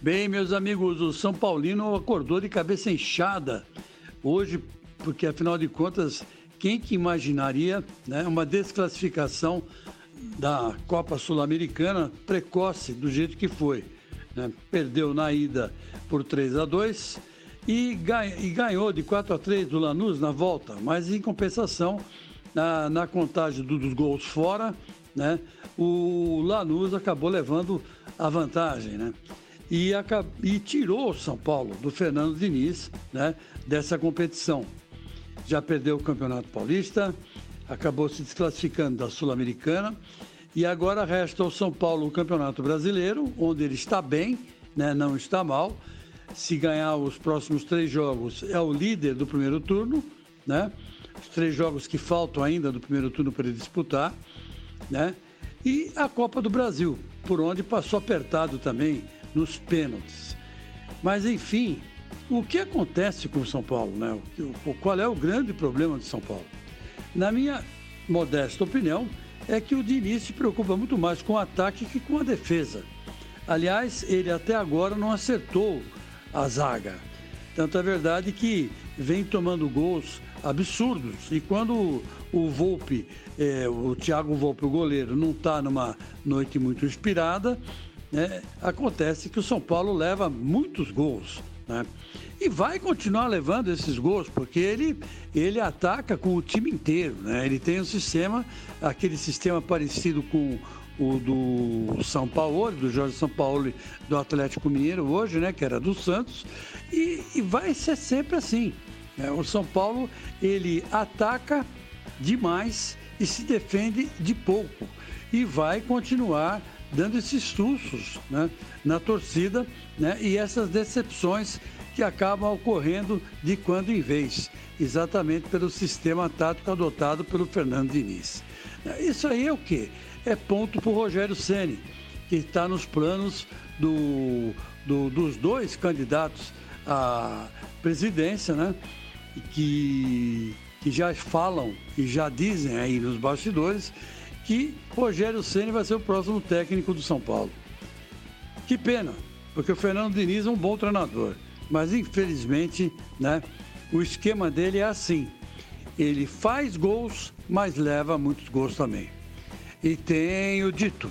Bem, meus amigos, o São Paulino acordou de cabeça inchada hoje, porque afinal de contas, quem que imaginaria né, uma desclassificação da Copa Sul-Americana precoce do jeito que foi? Né? Perdeu na ida por 3 a 2 e, ganhou de 4 a 3 do Lanús na volta, mas em compensação, na, na contagem do, dos gols fora, né, o Lanús acabou levando a vantagem. Né? E, e tirou o São Paulo do Fernando Diniz né, dessa competição. Já perdeu o Campeonato Paulista, acabou se desclassificando da Sul-Americana e agora resta o São Paulo o Campeonato Brasileiro, onde ele está bem, né, não está mal. Se ganhar os próximos três jogos, é o líder do primeiro turno, né? Os três jogos que faltam ainda do primeiro turno para ele disputar, né? E a Copa do Brasil, por onde passou apertado também nos pênaltis. Mas enfim, o que acontece com o São Paulo, né? Qual é o grande problema de São Paulo? Na minha modesta opinião, é que o Diniz se preocupa muito mais com o ataque que com a defesa. Aliás, ele até agora não acertou a zaga. Tanto é verdade que vem tomando gols absurdos. E quando o Volpe, é, o Thiago Volpe, o goleiro, não está numa noite muito inspirada, né, acontece que o São Paulo leva muitos gols. Né? E vai continuar levando esses gols, porque ele, ele ataca com o time inteiro. Né? Ele tem um sistema, aquele sistema parecido com o do São Paulo, do Jorge São Paulo do Atlético Mineiro hoje, né? Que era do Santos, e, e vai ser sempre assim. Né? O São Paulo ele ataca demais e se defende de pouco e vai continuar dando esses sustos né, na torcida né, e essas decepções que acabam ocorrendo de quando em vez, exatamente pelo sistema tático adotado pelo Fernando Diniz. Isso aí é o quê? É ponto para o Rogério Ceni, que está nos planos do, do, dos dois candidatos à presidência, né? Que, que já falam e já dizem aí nos bastidores que Rogério Ceni vai ser o próximo técnico do São Paulo. Que pena, porque o Fernando Diniz é um bom treinador, mas infelizmente, né, o esquema dele é assim. Ele faz gols, mas leva muitos gols também. E tem o dito,